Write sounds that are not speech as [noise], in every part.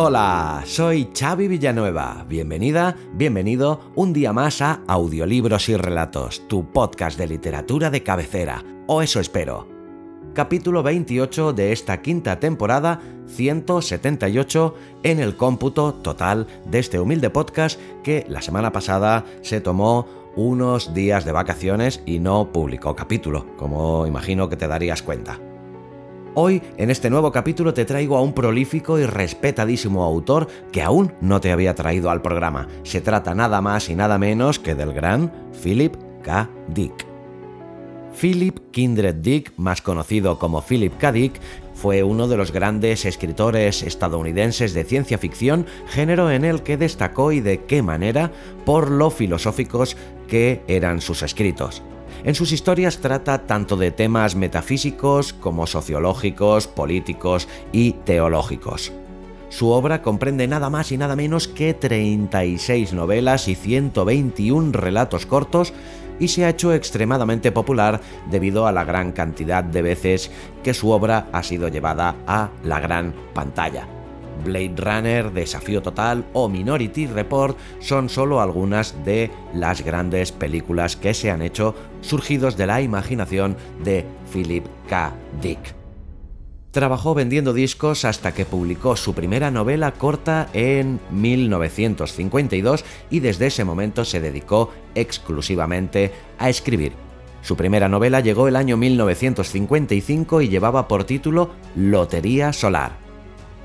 Hola, soy Xavi Villanueva. Bienvenida, bienvenido un día más a Audiolibros y Relatos, tu podcast de literatura de cabecera, o eso espero. Capítulo 28 de esta quinta temporada, 178 en el cómputo total de este humilde podcast que la semana pasada se tomó unos días de vacaciones y no publicó capítulo, como imagino que te darías cuenta. Hoy, en este nuevo capítulo, te traigo a un prolífico y respetadísimo autor que aún no te había traído al programa. Se trata nada más y nada menos que del gran Philip K. Dick. Philip Kindred Dick, más conocido como Philip K. Dick, fue uno de los grandes escritores estadounidenses de ciencia ficción, género en el que destacó y de qué manera por lo filosóficos que eran sus escritos. En sus historias trata tanto de temas metafísicos como sociológicos, políticos y teológicos. Su obra comprende nada más y nada menos que 36 novelas y 121 relatos cortos y se ha hecho extremadamente popular debido a la gran cantidad de veces que su obra ha sido llevada a la gran pantalla. Blade Runner, Desafío Total o Minority Report son solo algunas de las grandes películas que se han hecho surgidos de la imaginación de Philip K. Dick. Trabajó vendiendo discos hasta que publicó su primera novela corta en 1952 y desde ese momento se dedicó exclusivamente a escribir. Su primera novela llegó el año 1955 y llevaba por título Lotería Solar.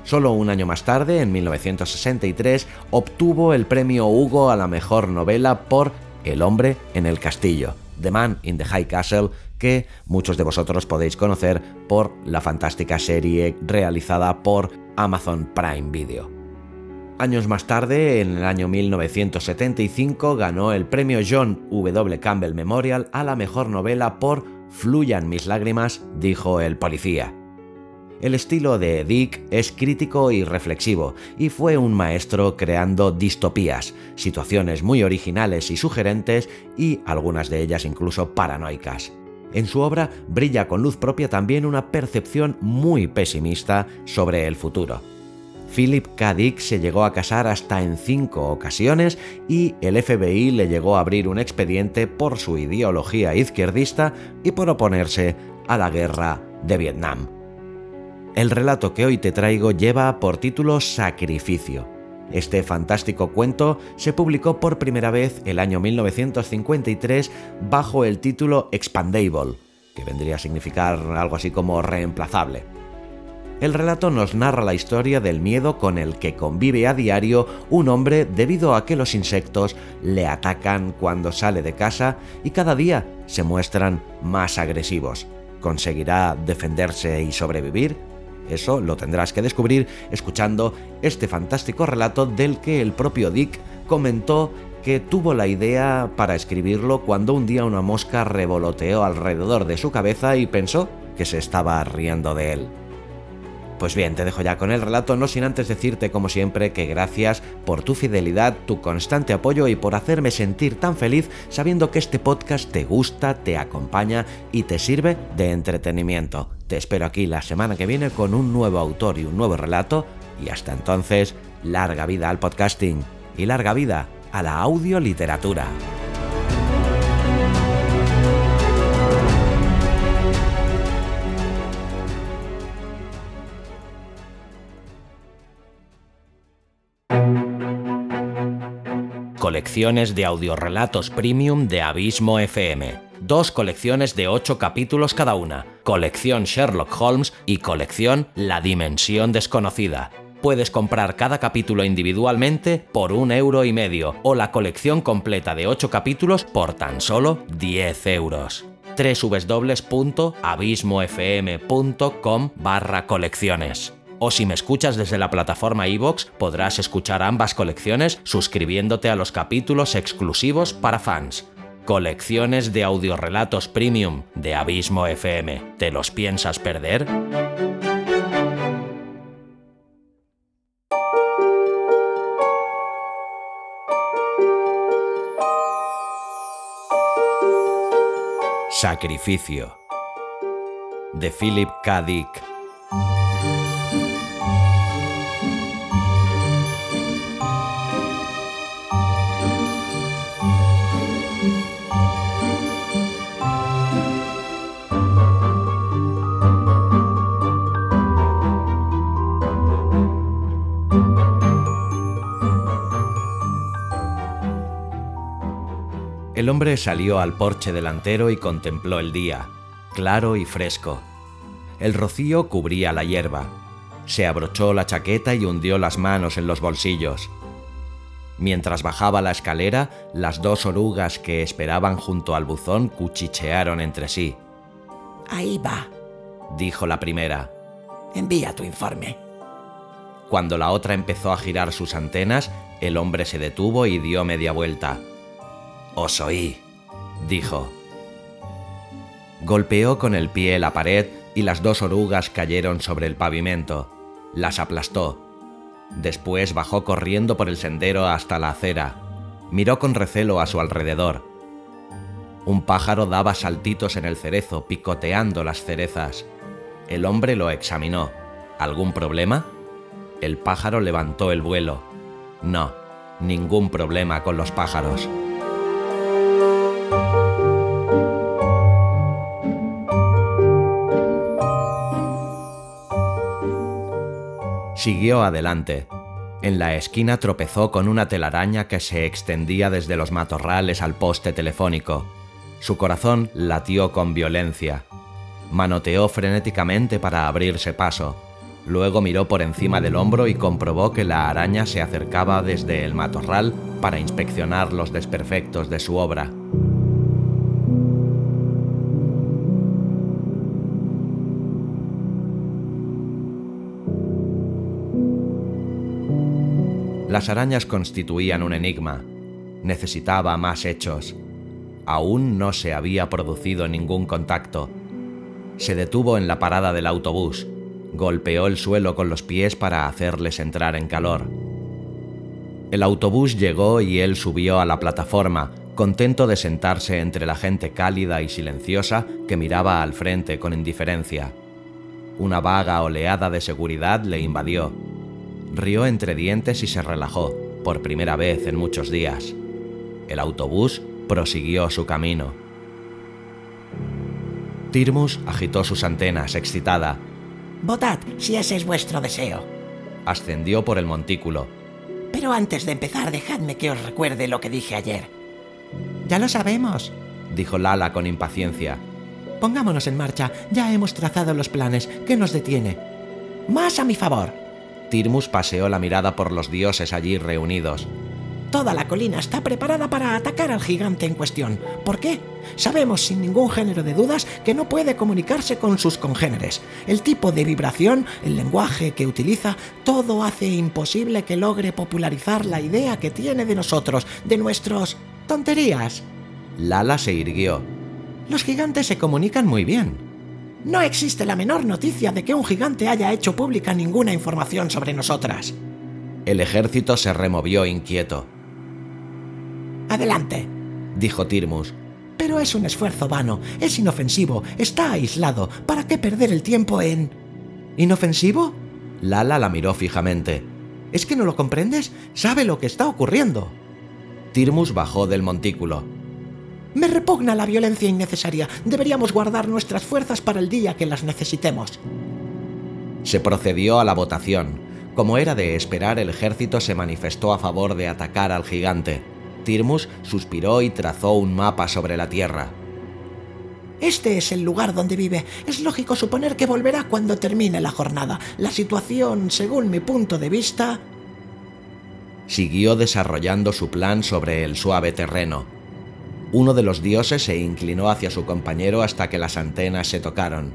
Solo un año más tarde, en 1963, obtuvo el premio Hugo a la mejor novela por El hombre en el castillo, The Man in the High Castle, que muchos de vosotros podéis conocer por la fantástica serie realizada por Amazon Prime Video. Años más tarde, en el año 1975, ganó el premio John W. Campbell Memorial a la mejor novela por Fluyan mis lágrimas, dijo el policía. El estilo de Dick es crítico y reflexivo, y fue un maestro creando distopías, situaciones muy originales y sugerentes, y algunas de ellas incluso paranoicas. En su obra brilla con luz propia también una percepción muy pesimista sobre el futuro. Philip K. Dick se llegó a casar hasta en cinco ocasiones y el FBI le llegó a abrir un expediente por su ideología izquierdista y por oponerse a la guerra de Vietnam. El relato que hoy te traigo lleva por título Sacrificio. Este fantástico cuento se publicó por primera vez el año 1953 bajo el título Expandable, que vendría a significar algo así como reemplazable. El relato nos narra la historia del miedo con el que convive a diario un hombre debido a que los insectos le atacan cuando sale de casa y cada día se muestran más agresivos. ¿Conseguirá defenderse y sobrevivir? Eso lo tendrás que descubrir escuchando este fantástico relato del que el propio Dick comentó que tuvo la idea para escribirlo cuando un día una mosca revoloteó alrededor de su cabeza y pensó que se estaba riendo de él. Pues bien, te dejo ya con el relato, no sin antes decirte como siempre que gracias por tu fidelidad, tu constante apoyo y por hacerme sentir tan feliz sabiendo que este podcast te gusta, te acompaña y te sirve de entretenimiento. Te espero aquí la semana que viene con un nuevo autor y un nuevo relato y hasta entonces, larga vida al podcasting y larga vida a la audioliteratura. Colecciones de audiorelatos premium de Abismo FM. Dos colecciones de ocho capítulos cada una. Colección Sherlock Holmes y colección La Dimensión Desconocida. Puedes comprar cada capítulo individualmente por un euro y medio o la colección completa de ocho capítulos por tan solo 10 euros www.abismofm.com barra colecciones. O si me escuchas desde la plataforma iVoox, podrás escuchar ambas colecciones suscribiéndote a los capítulos exclusivos para fans. Colecciones de audiorelatos premium de Abismo FM. ¿Te los piensas perder? Sacrificio de Philip K. Dick. Hombre salió al porche delantero y contempló el día, claro y fresco. El rocío cubría la hierba. Se abrochó la chaqueta y hundió las manos en los bolsillos. Mientras bajaba la escalera, las dos orugas que esperaban junto al buzón cuchichearon entre sí. Ahí va, dijo la primera. Envía tu informe. Cuando la otra empezó a girar sus antenas, el hombre se detuvo y dio media vuelta. Os oí, dijo. Golpeó con el pie la pared y las dos orugas cayeron sobre el pavimento. Las aplastó. Después bajó corriendo por el sendero hasta la acera. Miró con recelo a su alrededor. Un pájaro daba saltitos en el cerezo, picoteando las cerezas. El hombre lo examinó. ¿Algún problema? El pájaro levantó el vuelo. No, ningún problema con los pájaros. Siguió adelante. En la esquina tropezó con una telaraña que se extendía desde los matorrales al poste telefónico. Su corazón latió con violencia. Manoteó frenéticamente para abrirse paso. Luego miró por encima del hombro y comprobó que la araña se acercaba desde el matorral para inspeccionar los desperfectos de su obra. Las arañas constituían un enigma. Necesitaba más hechos. Aún no se había producido ningún contacto. Se detuvo en la parada del autobús. Golpeó el suelo con los pies para hacerles entrar en calor. El autobús llegó y él subió a la plataforma, contento de sentarse entre la gente cálida y silenciosa que miraba al frente con indiferencia. Una vaga oleada de seguridad le invadió rió entre dientes y se relajó, por primera vez en muchos días. El autobús prosiguió su camino. Tirmus agitó sus antenas, excitada. Votad si ese es vuestro deseo. Ascendió por el montículo. Pero antes de empezar, dejadme que os recuerde lo que dije ayer. Ya lo sabemos, dijo Lala con impaciencia. Pongámonos en marcha, ya hemos trazado los planes. ¿Qué nos detiene? Más a mi favor. Tirmus paseó la mirada por los dioses allí reunidos. Toda la colina está preparada para atacar al gigante en cuestión. ¿Por qué? Sabemos sin ningún género de dudas que no puede comunicarse con sus congéneres. El tipo de vibración, el lenguaje que utiliza, todo hace imposible que logre popularizar la idea que tiene de nosotros, de nuestros... tonterías. Lala se irguió. Los gigantes se comunican muy bien. No existe la menor noticia de que un gigante haya hecho pública ninguna información sobre nosotras. El ejército se removió inquieto. Adelante, dijo Tirmus. Pero es un esfuerzo vano, es inofensivo, está aislado. ¿Para qué perder el tiempo en... ¿Inofensivo? Lala la miró fijamente. ¿Es que no lo comprendes? Sabe lo que está ocurriendo. Tirmus bajó del montículo. Me repugna la violencia innecesaria. Deberíamos guardar nuestras fuerzas para el día que las necesitemos. Se procedió a la votación. Como era de esperar, el ejército se manifestó a favor de atacar al gigante. Tirmus suspiró y trazó un mapa sobre la tierra. Este es el lugar donde vive. Es lógico suponer que volverá cuando termine la jornada. La situación, según mi punto de vista... Siguió desarrollando su plan sobre el suave terreno uno de los dioses se inclinó hacia su compañero hasta que las antenas se tocaron.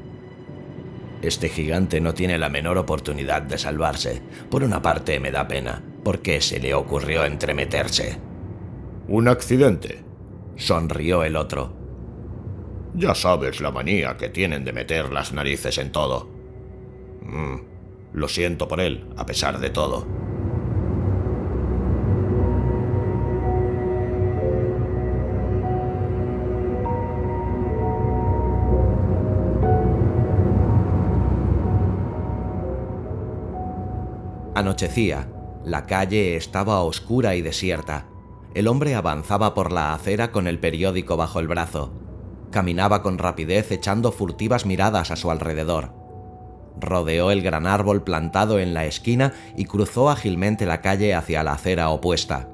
Este gigante no tiene la menor oportunidad de salvarse. Por una parte me da pena. ¿Por qué se le ocurrió entremeterse? Un accidente. Sonrió el otro. Ya sabes la manía que tienen de meter las narices en todo. Mm, lo siento por él, a pesar de todo. Anochecía. La calle estaba oscura y desierta. El hombre avanzaba por la acera con el periódico bajo el brazo. Caminaba con rapidez echando furtivas miradas a su alrededor. Rodeó el gran árbol plantado en la esquina y cruzó ágilmente la calle hacia la acera opuesta.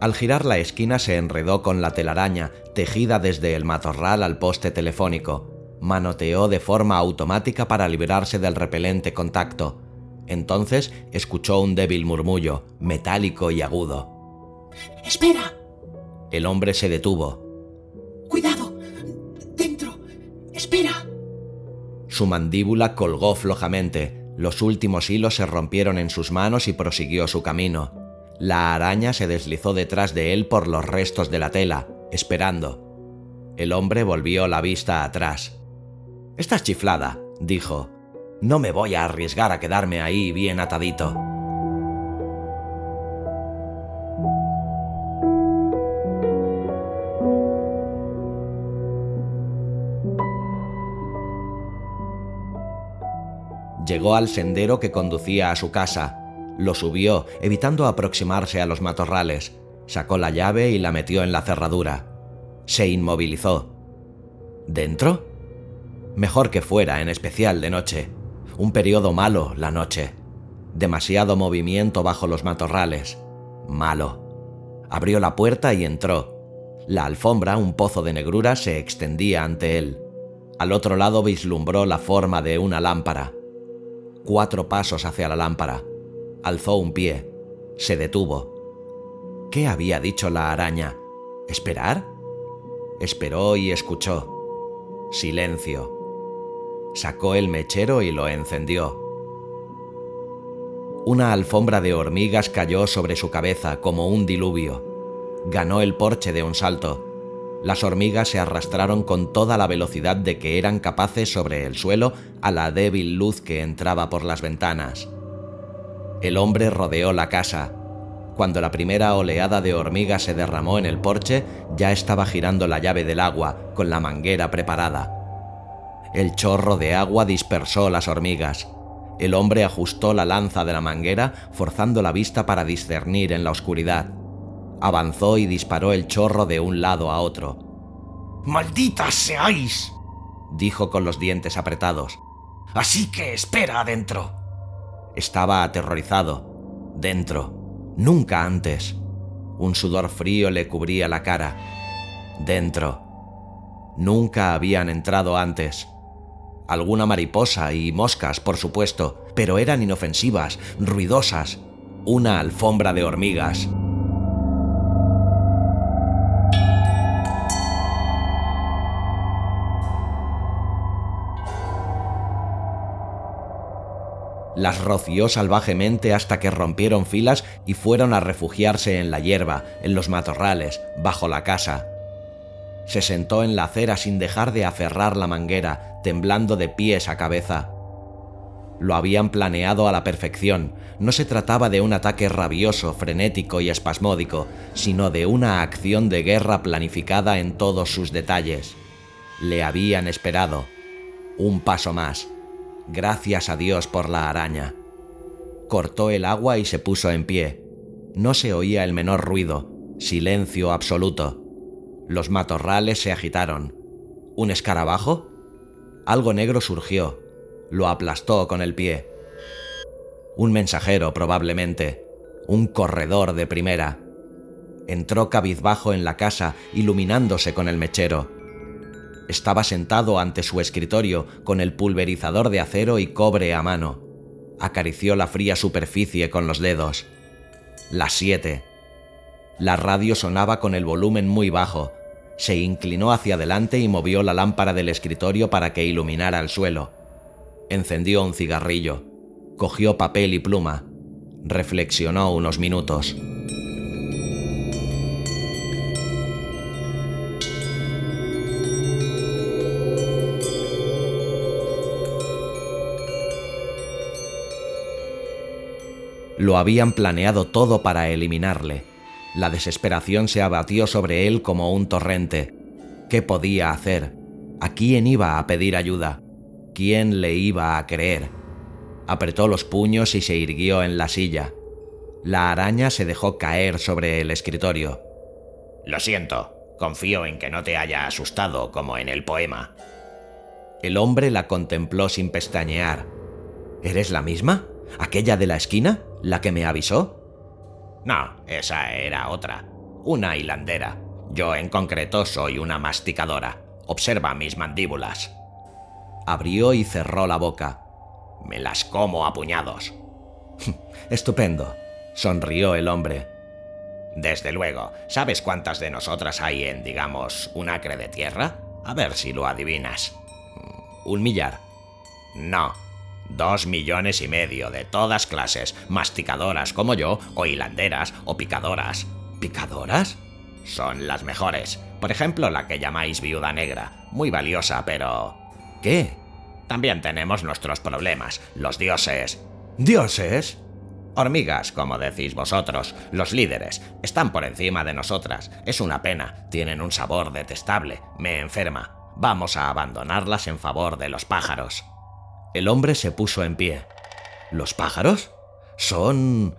Al girar la esquina se enredó con la telaraña, tejida desde el matorral al poste telefónico. Manoteó de forma automática para librarse del repelente contacto. Entonces escuchó un débil murmullo, metálico y agudo. ¡Espera! El hombre se detuvo. ¡Cuidado! ¡Dentro! ¡Espera! Su mandíbula colgó flojamente, los últimos hilos se rompieron en sus manos y prosiguió su camino. La araña se deslizó detrás de él por los restos de la tela, esperando. El hombre volvió la vista atrás. Estás chiflada, dijo. No me voy a arriesgar a quedarme ahí bien atadito. Llegó al sendero que conducía a su casa. Lo subió, evitando aproximarse a los matorrales. Sacó la llave y la metió en la cerradura. Se inmovilizó. ¿Dentro? Mejor que fuera, en especial de noche. Un periodo malo la noche. Demasiado movimiento bajo los matorrales. Malo. Abrió la puerta y entró. La alfombra, un pozo de negrura, se extendía ante él. Al otro lado vislumbró la forma de una lámpara. Cuatro pasos hacia la lámpara. Alzó un pie. Se detuvo. ¿Qué había dicho la araña? ¿Esperar? Esperó y escuchó. Silencio. Sacó el mechero y lo encendió. Una alfombra de hormigas cayó sobre su cabeza como un diluvio. Ganó el porche de un salto. Las hormigas se arrastraron con toda la velocidad de que eran capaces sobre el suelo a la débil luz que entraba por las ventanas. El hombre rodeó la casa. Cuando la primera oleada de hormigas se derramó en el porche, ya estaba girando la llave del agua, con la manguera preparada. El chorro de agua dispersó las hormigas. El hombre ajustó la lanza de la manguera, forzando la vista para discernir en la oscuridad. Avanzó y disparó el chorro de un lado a otro. ¡Malditas seáis! dijo con los dientes apretados. Así que espera adentro. Estaba aterrorizado. Dentro. Nunca antes. Un sudor frío le cubría la cara. Dentro. Nunca habían entrado antes alguna mariposa y moscas, por supuesto, pero eran inofensivas, ruidosas, una alfombra de hormigas. Las roció salvajemente hasta que rompieron filas y fueron a refugiarse en la hierba, en los matorrales, bajo la casa. Se sentó en la acera sin dejar de aferrar la manguera, temblando de pies a cabeza. Lo habían planeado a la perfección. No se trataba de un ataque rabioso, frenético y espasmódico, sino de una acción de guerra planificada en todos sus detalles. Le habían esperado. Un paso más. Gracias a Dios por la araña. Cortó el agua y se puso en pie. No se oía el menor ruido. Silencio absoluto. Los matorrales se agitaron. ¿Un escarabajo? Algo negro surgió. Lo aplastó con el pie. Un mensajero, probablemente. Un corredor de primera. Entró cabizbajo en la casa, iluminándose con el mechero. Estaba sentado ante su escritorio, con el pulverizador de acero y cobre a mano. Acarició la fría superficie con los dedos. Las siete. La radio sonaba con el volumen muy bajo, se inclinó hacia adelante y movió la lámpara del escritorio para que iluminara el suelo. Encendió un cigarrillo, cogió papel y pluma, reflexionó unos minutos. Lo habían planeado todo para eliminarle. La desesperación se abatió sobre él como un torrente. ¿Qué podía hacer? ¿A quién iba a pedir ayuda? ¿Quién le iba a creer? Apretó los puños y se irguió en la silla. La araña se dejó caer sobre el escritorio. Lo siento, confío en que no te haya asustado como en el poema. El hombre la contempló sin pestañear. ¿Eres la misma? ¿Aquella de la esquina? ¿La que me avisó? No, esa era otra. Una hilandera. Yo en concreto soy una masticadora. Observa mis mandíbulas. Abrió y cerró la boca. Me las como a puñados. [laughs] Estupendo, sonrió el hombre. Desde luego, ¿sabes cuántas de nosotras hay en, digamos, un acre de tierra? A ver si lo adivinas. ¿Un millar? No, Dos millones y medio de todas clases, masticadoras como yo, o hilanderas, o picadoras. ¿Picadoras? Son las mejores. Por ejemplo, la que llamáis viuda negra. Muy valiosa, pero... ¿Qué? También tenemos nuestros problemas. Los dioses. ¿Dioses? Hormigas, como decís vosotros, los líderes, están por encima de nosotras. Es una pena, tienen un sabor detestable, me enferma. Vamos a abandonarlas en favor de los pájaros. El hombre se puso en pie. ¿Los pájaros? Son...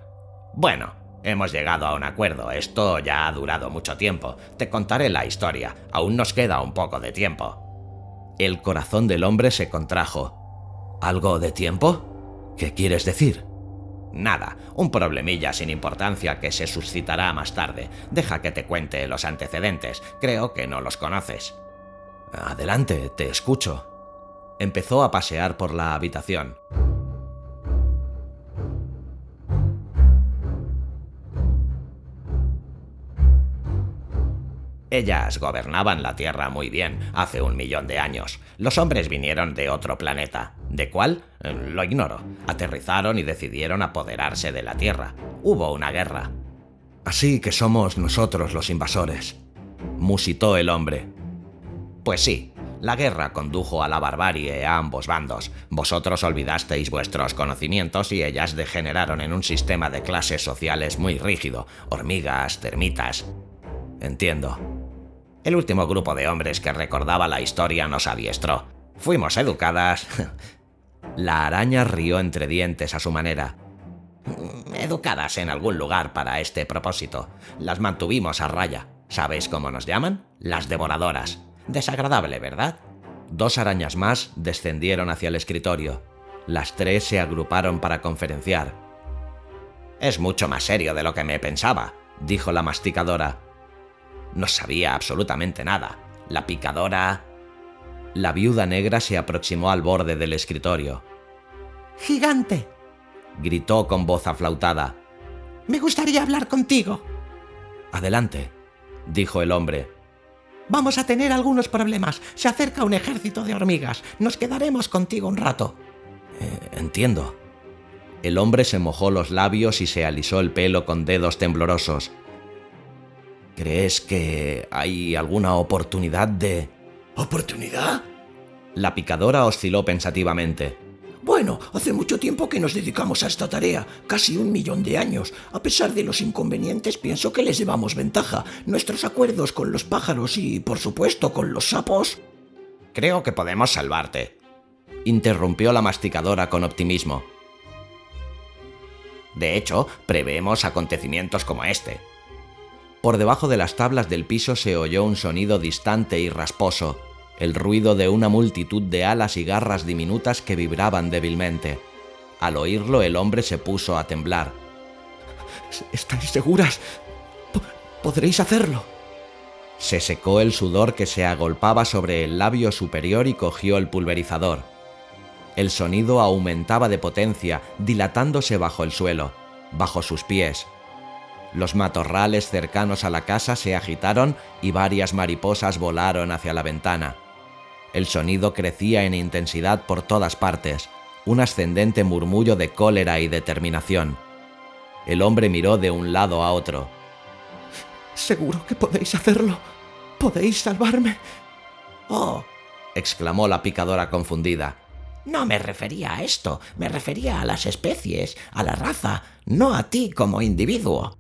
Bueno, hemos llegado a un acuerdo. Esto ya ha durado mucho tiempo. Te contaré la historia. Aún nos queda un poco de tiempo. El corazón del hombre se contrajo. ¿Algo de tiempo? ¿Qué quieres decir? Nada, un problemilla sin importancia que se suscitará más tarde. Deja que te cuente los antecedentes. Creo que no los conoces. Adelante, te escucho empezó a pasear por la habitación. Ellas gobernaban la Tierra muy bien hace un millón de años. Los hombres vinieron de otro planeta. ¿De cuál? Eh, lo ignoro. Aterrizaron y decidieron apoderarse de la Tierra. Hubo una guerra. Así que somos nosotros los invasores. Musitó el hombre. Pues sí, la guerra condujo a la barbarie a ambos bandos. Vosotros olvidasteis vuestros conocimientos y ellas degeneraron en un sistema de clases sociales muy rígido, hormigas, termitas. Entiendo. El último grupo de hombres que recordaba la historia nos adiestró. Fuimos educadas. [laughs] la araña rió entre dientes a su manera. Educadas en algún lugar para este propósito. Las mantuvimos a raya. ¿Sabéis cómo nos llaman? Las devoradoras. Desagradable, ¿verdad? Dos arañas más descendieron hacia el escritorio. Las tres se agruparon para conferenciar. Es mucho más serio de lo que me pensaba, dijo la masticadora. No sabía absolutamente nada. La picadora... La viuda negra se aproximó al borde del escritorio. ¡Gigante! gritó con voz aflautada. Me gustaría hablar contigo. Adelante, dijo el hombre. Vamos a tener algunos problemas. Se acerca un ejército de hormigas. Nos quedaremos contigo un rato. Eh, entiendo. El hombre se mojó los labios y se alisó el pelo con dedos temblorosos. ¿Crees que hay alguna oportunidad de... ¿Oportunidad? La picadora osciló pensativamente. Bueno, hace mucho tiempo que nos dedicamos a esta tarea, casi un millón de años. A pesar de los inconvenientes, pienso que les llevamos ventaja. Nuestros acuerdos con los pájaros y, por supuesto, con los sapos... Creo que podemos salvarte. Interrumpió la masticadora con optimismo. De hecho, preveemos acontecimientos como este. Por debajo de las tablas del piso se oyó un sonido distante y rasposo el ruido de una multitud de alas y garras diminutas que vibraban débilmente. Al oírlo el hombre se puso a temblar. ¿Estáis seguras? ¿Podréis hacerlo? Se secó el sudor que se agolpaba sobre el labio superior y cogió el pulverizador. El sonido aumentaba de potencia, dilatándose bajo el suelo, bajo sus pies. Los matorrales cercanos a la casa se agitaron y varias mariposas volaron hacia la ventana. El sonido crecía en intensidad por todas partes, un ascendente murmullo de cólera y determinación. El hombre miró de un lado a otro. Seguro que podéis hacerlo. Podéis salvarme. Oh, exclamó la picadora confundida. No me refería a esto, me refería a las especies, a la raza, no a ti como individuo.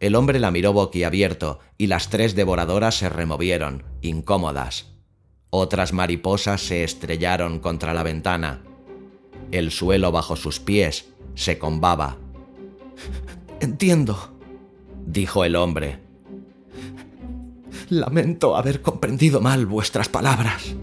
El hombre la miró boquiabierto y las tres devoradoras se removieron, incómodas. Otras mariposas se estrellaron contra la ventana. El suelo bajo sus pies se combaba. [laughs] Entiendo, dijo el hombre. Lamento haber comprendido mal vuestras palabras.